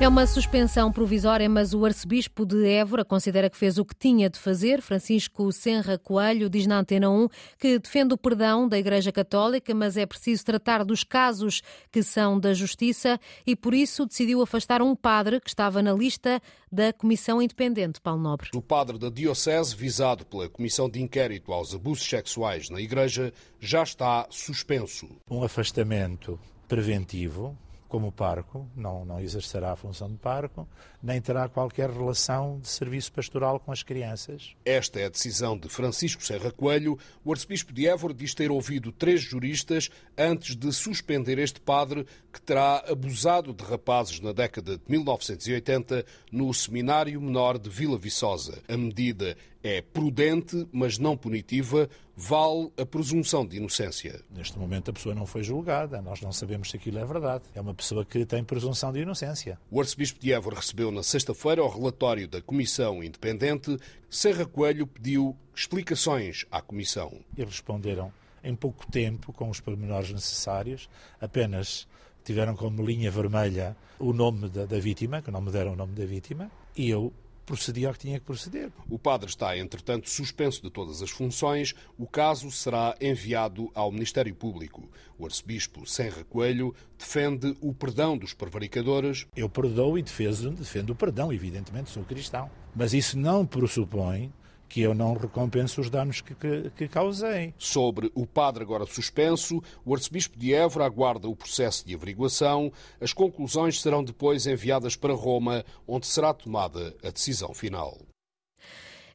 É uma suspensão provisória, mas o arcebispo de Évora considera que fez o que tinha de fazer. Francisco Senra Coelho diz na Antena 1 que defende o perdão da Igreja Católica, mas é preciso tratar dos casos que são da Justiça e por isso decidiu afastar um padre que estava na lista da Comissão Independente, Paulo Nobre. O padre da Diocese, visado pela Comissão de Inquérito aos Abusos Sexuais na Igreja, já está suspenso. Um afastamento preventivo como parco, não, não exercerá a função de parco, nem terá qualquer relação de serviço pastoral com as crianças. Esta é a decisão de Francisco Serra Coelho. O arcebispo de Évora diz ter ouvido três juristas antes de suspender este padre que terá abusado de rapazes na década de 1980 no Seminário Menor de Vila Viçosa. A medida é prudente, mas não punitiva, vale a presunção de inocência. Neste momento a pessoa não foi julgada, nós não sabemos se aquilo é verdade. É uma pessoa que tem presunção de inocência. O arcebispo de Évora recebeu na sexta-feira o relatório da Comissão Independente. Serra Coelho pediu explicações à Comissão. Eles responderam em pouco tempo, com os pormenores necessários, apenas tiveram como linha vermelha o nome da, da vítima, que não me deram o nome da vítima, e eu procedi ao que tinha que proceder. O padre está, entretanto, suspenso de todas as funções. O caso será enviado ao Ministério Público. O arcebispo Senra Coelho defende o perdão dos prevaricadores. Eu perdoo e defendo, defendo o perdão, evidentemente, sou cristão. Mas isso não pressupõe que eu não recompenso os danos que, que, que, causei. Sobre o padre agora suspenso, o arcebispo de Évora aguarda o processo de averiguação. As conclusões serão depois enviadas para Roma, onde será tomada a decisão final.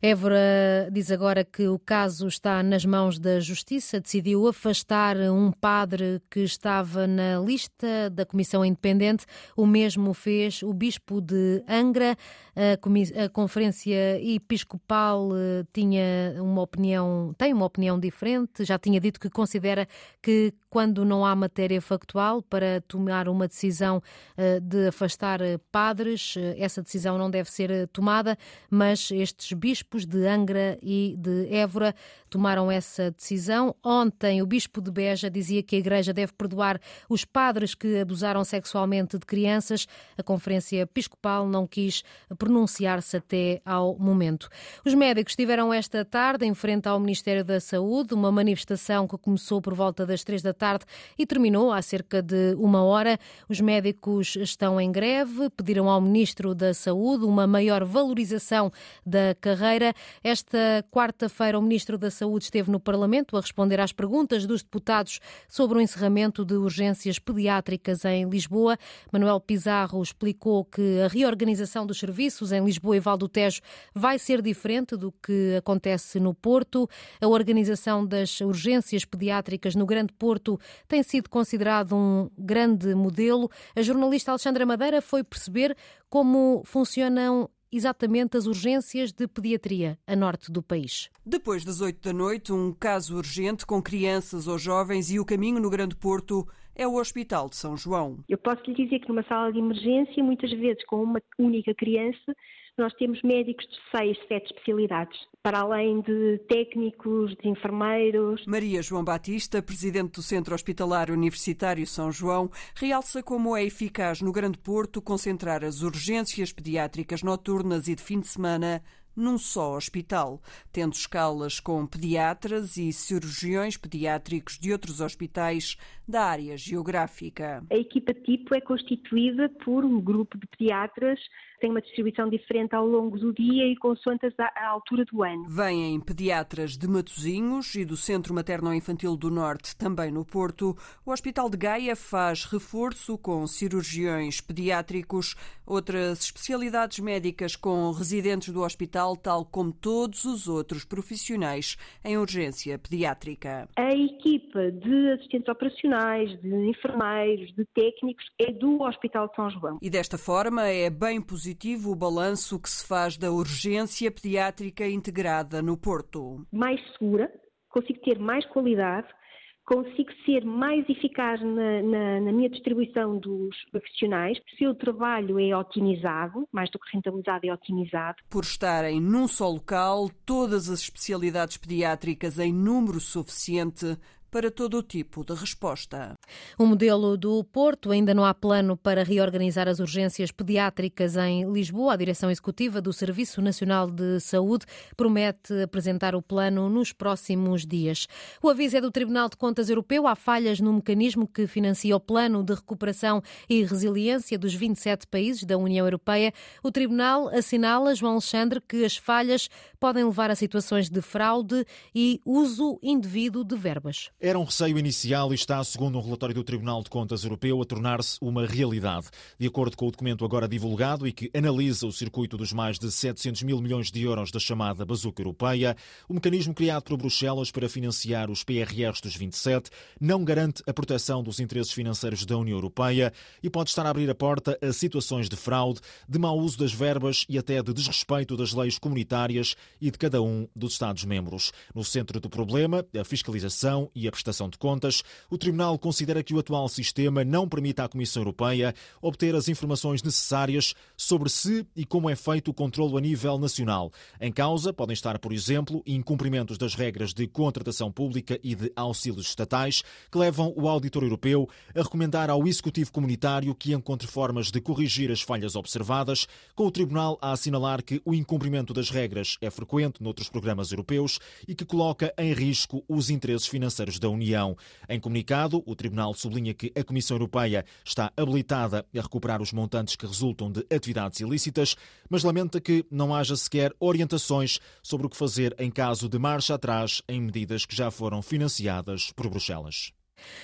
Évora diz agora que o caso está nas mãos da Justiça. Decidiu afastar um padre que estava na lista da Comissão Independente. O mesmo fez o Bispo de Angra. A, Conferência Episcopal eh, tinha uma opinião, tem uma opinião diferente. Já tinha dito que considera que quando não há matéria factual para tomar uma decisão eh, de afastar eh, padres, essa decisão não deve ser tomada, mas estes bispos bispos de Angra e de Évora tomaram essa decisão. Ontem, o bispo de Beja dizia que a Igreja deve perdoar os padres que abusaram sexualmente de crianças. A Conferência Episcopal não quis pronunciar-se até ao momento. Os médicos estiveram esta tarde em frente ao Ministério da Saúde, uma manifestação que começou por volta das três da tarde e terminou há cerca de uma hora. Os médicos estão em greve, pediram ao Ministro da Saúde uma maior valorização da carreira esta quarta-feira, o Ministro da Saúde esteve no Parlamento a responder às perguntas dos deputados sobre o encerramento de urgências pediátricas em Lisboa. Manuel Pizarro explicou que a reorganização dos serviços em Lisboa e Val do Tejo vai ser diferente do que acontece no Porto. A organização das urgências pediátricas no Grande Porto tem sido considerado um grande modelo. A jornalista Alexandra Madeira foi perceber como funcionam exatamente as urgências de pediatria a norte do país. Depois das oito da noite, um caso urgente com crianças ou jovens e o caminho no Grande Porto é o Hospital de São João. Eu posso lhe dizer que numa sala de emergência, muitas vezes com uma única criança, nós temos médicos de seis, sete especialidades, para além de técnicos, de enfermeiros. Maria João Batista, presidente do Centro Hospitalar Universitário São João, realça como é eficaz no Grande Porto concentrar as urgências pediátricas noturnas e de fim de semana num só hospital, tendo escalas com pediatras e cirurgiões pediátricos de outros hospitais da área geográfica. A equipa tipo é constituída por um grupo de pediatras tem uma distribuição diferente ao longo do dia e consoante a altura do ano. Vêm pediatras de Matosinhos e do Centro Materno-Infantil do Norte, também no Porto. O Hospital de Gaia faz reforço com cirurgiões pediátricos, outras especialidades médicas com residentes do hospital, tal como todos os outros profissionais em urgência pediátrica. A equipa de assistentes operacionais, de enfermeiros, de técnicos é do Hospital de São João. E desta forma é bem positivo positivo o balanço que se faz da urgência pediátrica integrada no Porto. Mais segura, consigo ter mais qualidade, consigo ser mais eficaz na, na, na, minha distribuição dos profissionais, o seu trabalho é otimizado, mais do que rentabilizado, é otimizado. Por estarem num só local, todas as especialidades pediátricas em número suficiente para todo o tipo de resposta. O modelo do Porto ainda não há plano para reorganizar as urgências pediátricas em Lisboa. A direção executiva do Serviço Nacional de Saúde promete apresentar o plano nos próximos dias. O aviso é do Tribunal de Contas Europeu. Há falhas no mecanismo que financia o plano de recuperação e resiliência dos 27 países da União Europeia. O Tribunal assinala, João Alexandre, que as falhas podem levar a situações de fraude e uso indevido de verbas. Era um receio inicial e está, segundo um relatório do Tribunal de Contas Europeu, a tornar-se uma realidade. De acordo com o documento agora divulgado e que analisa o circuito dos mais de 700 mil milhões de euros da chamada bazuca europeia, o mecanismo criado por Bruxelas para financiar os PRRs dos 27 não garante a proteção dos interesses financeiros da União Europeia e pode estar a abrir a porta a situações de fraude, de mau uso das verbas e até de desrespeito das leis comunitárias e de cada um dos Estados-membros. No centro do problema, a fiscalização e a prestação de contas, o Tribunal considera que o atual sistema não permite à Comissão Europeia obter as informações necessárias sobre se e como é feito o controlo a nível nacional. Em causa podem estar, por exemplo, incumprimentos das regras de contratação pública e de auxílios estatais, que levam o auditor europeu a recomendar ao Executivo Comunitário que encontre formas de corrigir as falhas observadas, com o Tribunal a assinalar que o incumprimento das regras é frequente noutros programas europeus e que coloca em risco os interesses financeiros da União. Em comunicado, o Tribunal sublinha que a Comissão Europeia está habilitada a recuperar os montantes que resultam de atividades ilícitas, mas lamenta que não haja sequer orientações sobre o que fazer em caso de marcha atrás em medidas que já foram financiadas por Bruxelas.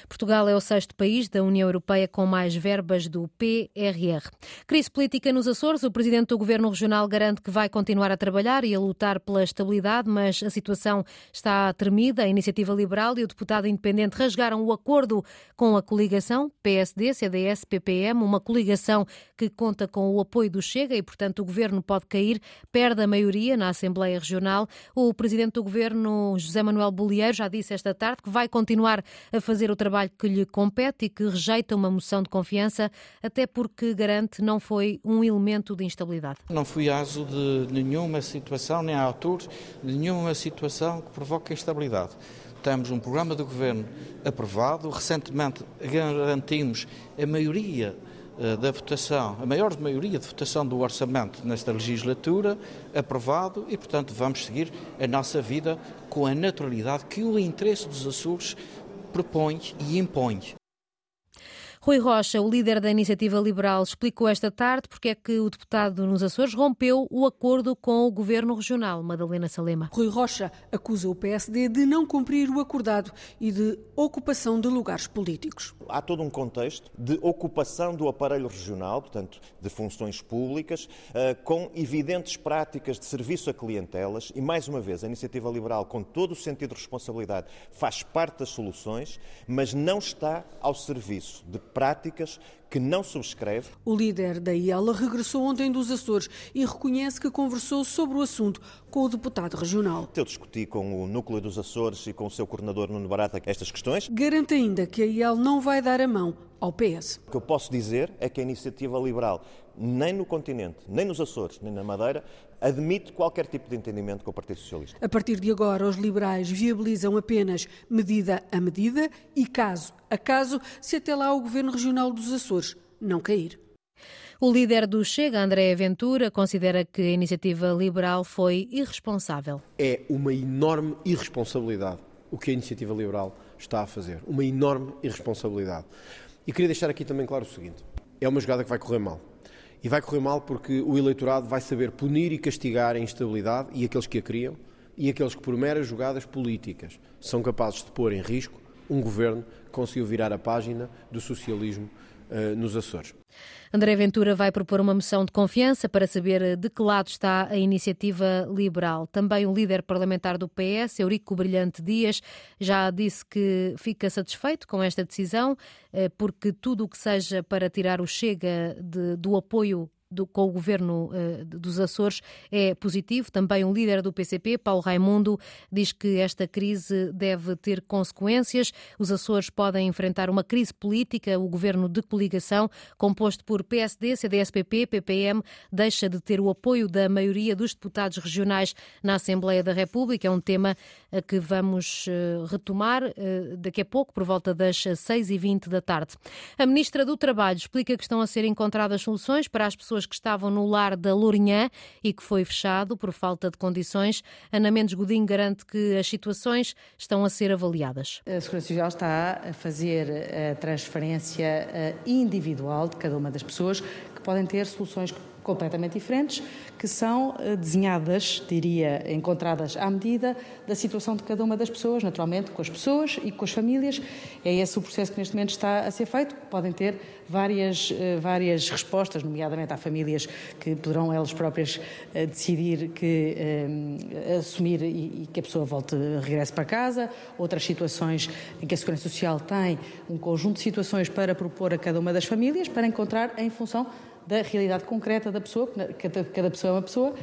Portugal é o sexto país da União Europeia com mais verbas do PRR. Crise política nos Açores. O presidente do governo regional garante que vai continuar a trabalhar e a lutar pela estabilidade, mas a situação está tremida. A iniciativa liberal e o deputado independente rasgaram o acordo com a coligação PSD, CDS, PPM, uma coligação que conta com o apoio do Chega e, portanto, o governo pode cair, perde a maioria na Assembleia Regional. O presidente do governo, José Manuel Bolieiro, já disse esta tarde que vai continuar a fazer fazer o trabalho que lhe compete e que rejeita uma moção de confiança, até porque garante não foi um elemento de instabilidade. Não fui aso de nenhuma situação, nem autor de nenhuma situação que provoque instabilidade. Temos um programa do governo aprovado, recentemente garantimos a maioria eh, da votação, a maior maioria de votação do orçamento nesta legislatura, aprovado e, portanto, vamos seguir a nossa vida com a naturalidade que o interesse dos Açores propõe e impõe. Rui Rocha, o líder da Iniciativa Liberal, explicou esta tarde porque é que o deputado nos Açores rompeu o acordo com o governo regional. Madalena Salema. Rui Rocha acusa o PSD de não cumprir o acordado e de ocupação de lugares políticos. Há todo um contexto de ocupação do aparelho regional, portanto, de funções públicas, eh, com evidentes práticas de serviço a clientelas e, mais uma vez, a Iniciativa Liberal, com todo o sentido de responsabilidade, faz parte das soluções, mas não está ao serviço de práticas que não subscreve. O líder da IELA regressou ontem dos Açores e reconhece que conversou sobre o assunto com o deputado regional. Eu discuti com o núcleo dos Açores e com o seu coordenador Nuno Barata estas questões. Garante ainda que a IEL não vai dar a mão ao PS. O que eu posso dizer é que a iniciativa liberal, nem no continente, nem nos Açores, nem na Madeira, admite qualquer tipo de entendimento com o Partido Socialista. A partir de agora, os liberais viabilizam apenas medida a medida e caso a caso, se até lá o Governo Regional dos Açores não cair. O líder do Chega, André Ventura, considera que a iniciativa liberal foi irresponsável. É uma enorme irresponsabilidade o que a iniciativa liberal está a fazer. Uma enorme irresponsabilidade. E queria deixar aqui também claro o seguinte: é uma jogada que vai correr mal. E vai correr mal porque o eleitorado vai saber punir e castigar a instabilidade e aqueles que a criam e aqueles que, por meras jogadas políticas, são capazes de pôr em risco um governo que conseguiu virar a página do socialismo nos Açores. André Ventura vai propor uma moção de confiança para saber de que lado está a iniciativa liberal. Também o líder parlamentar do PS, Eurico Brilhante Dias, já disse que fica satisfeito com esta decisão, eh, porque tudo o que seja para tirar o Chega de, do apoio do, com o governo uh, dos Açores é positivo. Também o líder do PCP, Paulo Raimundo, diz que esta crise deve ter consequências. Os Açores podem enfrentar uma crise política. O governo de coligação, composto por PSD, CDS-PP, PPM, deixa de ter o apoio da maioria dos deputados regionais na Assembleia da República. É um tema a que vamos uh, retomar daqui a pouco, por volta das 6h20 da tarde. A Ministra do Trabalho explica que estão a ser encontradas soluções para as pessoas que estavam no lar da Lourinhã e que foi fechado por falta de condições. Ana Mendes Godinho garante que as situações estão a ser avaliadas. A Segurança Social está a fazer a transferência eh, individual de cada uma das pessoas podem ter soluções completamente diferentes, que são eh, desenhadas, diria, encontradas à medida da situação de cada uma das pessoas, naturalmente com as pessoas e com as famílias. É esse o processo que neste momento está a ser feito. Podem ter várias, eh, várias respostas, nomeadamente há famílias que poderão elas próprias eh, decidir que assumir e, que a pessoa volte, regresse para casa, outras situações em que a Segurança Social tem um conjunto de situações para propor a cada uma das famílias para encontrar em função da realidade concreta da pessoa, cada, cada pessoa é uma pessoa.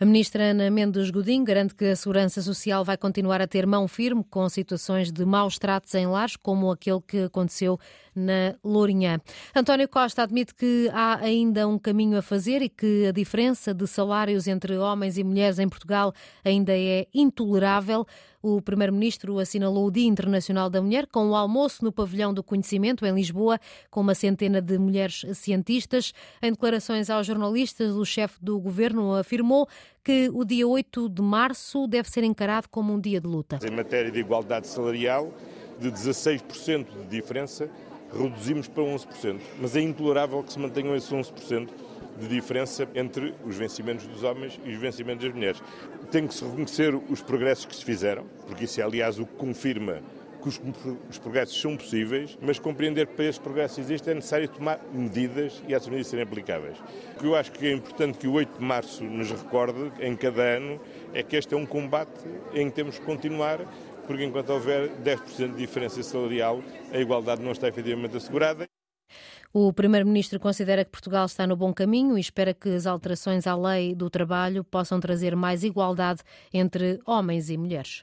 A ministra Ana Mendes Godinho garante que a Segurança Social vai continuar a ter mão firme com situações de maus tratos em lares, como aquele que aconteceu na Lourinhã. António Costa admite que há ainda um caminho a fazer e que a diferença de salários entre homens e mulheres em Portugal ainda é intolerável. O Primeiro-Ministro assinalou o Dia Internacional da Mulher com o um almoço no Pavilhão do Conhecimento, em Lisboa, com uma centena de mulheres cientistas. Em declarações aos jornalistas, o chefe do governo afirmou que o dia 8 de março deve ser encarado como um dia de luta. Em matéria de igualdade salarial, de 16% de diferença, reduzimos para 11%. Mas é intolerável que se mantenham esses 11% de diferença entre os vencimentos dos homens e os vencimentos das mulheres. Tem que se reconhecer os progressos que se fizeram, porque isso é, aliás, o que confirma que os, os, progressos são possíveis, mas compreender que para esses progressos existem é necessário tomar medidas e essas medidas serem aplicáveis. O que eu acho que é importante que o 8 de março nos recorde, em cada ano, é que este é um combate em que temos que continuar, porque enquanto houver 10% de diferença salarial, a igualdade não está efetivamente assegurada. O Primeiro-Ministro considera que Portugal está no bom caminho e espera que as alterações à lei do trabalho possam trazer mais igualdade entre homens e mulheres.